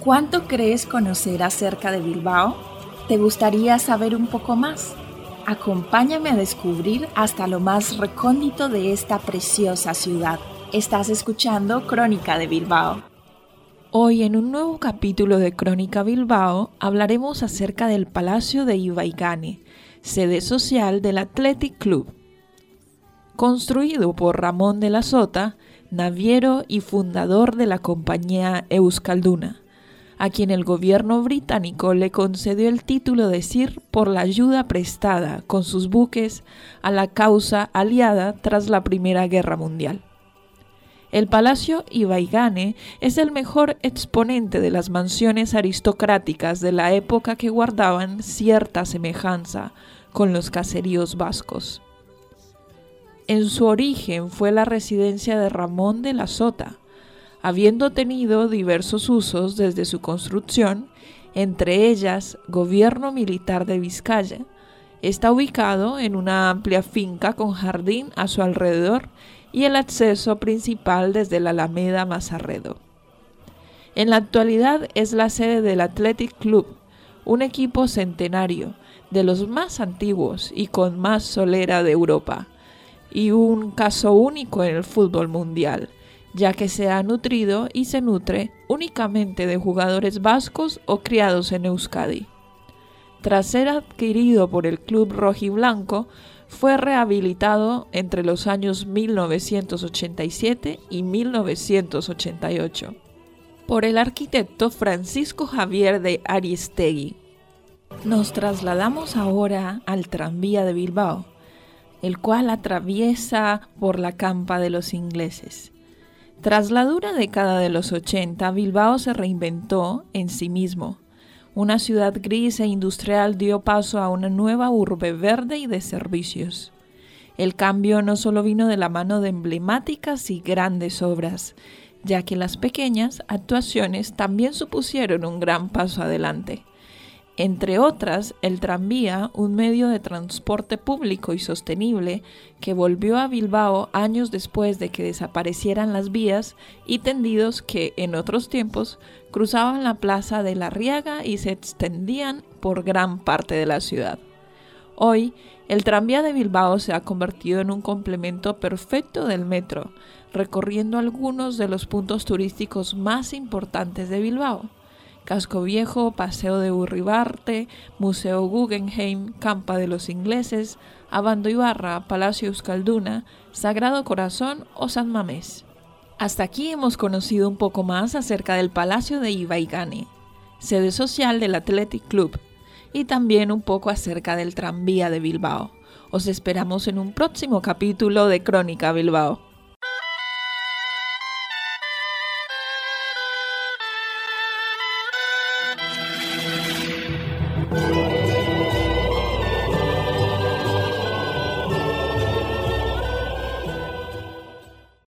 ¿Cuánto crees conocer acerca de Bilbao? ¿Te gustaría saber un poco más? Acompáñame a descubrir hasta lo más recóndito de esta preciosa ciudad. Estás escuchando Crónica de Bilbao. Hoy en un nuevo capítulo de Crónica Bilbao hablaremos acerca del Palacio de Ibaigane, sede social del Athletic Club. Construido por Ramón de la Sota, naviero y fundador de la compañía Euskalduna a quien el gobierno británico le concedió el título de Sir por la ayuda prestada con sus buques a la causa aliada tras la Primera Guerra Mundial. El Palacio Ibaigane es el mejor exponente de las mansiones aristocráticas de la época que guardaban cierta semejanza con los caseríos vascos. En su origen fue la residencia de Ramón de la Sota, habiendo tenido diversos usos desde su construcción, entre ellas gobierno militar de Vizcaya. Está ubicado en una amplia finca con jardín a su alrededor y el acceso principal desde la Alameda Mazarredo. En la actualidad es la sede del Athletic Club, un equipo centenario, de los más antiguos y con más solera de Europa, y un caso único en el fútbol mundial, ya que se ha nutrido y se nutre únicamente de jugadores vascos o criados en Euskadi. Tras ser adquirido por el club rojiblanco, fue rehabilitado entre los años 1987 y 1988 por el arquitecto Francisco Javier de Aristegui. Nos trasladamos ahora al tranvía de Bilbao, el cual atraviesa por la campa de los ingleses. Tras la dura década de los 80, Bilbao se reinventó en sí mismo. Una ciudad gris e industrial dio paso a una nueva urbe verde y de servicios. El cambio no solo vino de la mano de emblemáticas y grandes obras, ya que las pequeñas actuaciones también supusieron un gran paso adelante entre otras el tranvía, un medio de transporte público y sostenible que volvió a Bilbao años después de que desaparecieran las vías y tendidos que en otros tiempos cruzaban la plaza de la Riaga y se extendían por gran parte de la ciudad. Hoy, el tranvía de Bilbao se ha convertido en un complemento perfecto del metro, recorriendo algunos de los puntos turísticos más importantes de Bilbao Casco Viejo, Paseo de Urribarte, Museo Guggenheim, Campa de los Ingleses, Abando Ibarra, Palacio Euskalduna, Sagrado Corazón o San Mamés. Hasta aquí hemos conocido un poco más acerca del Palacio de Ibaigane, sede social del Athletic Club, y también un poco acerca del tranvía de Bilbao. Os esperamos en un próximo capítulo de Crónica Bilbao.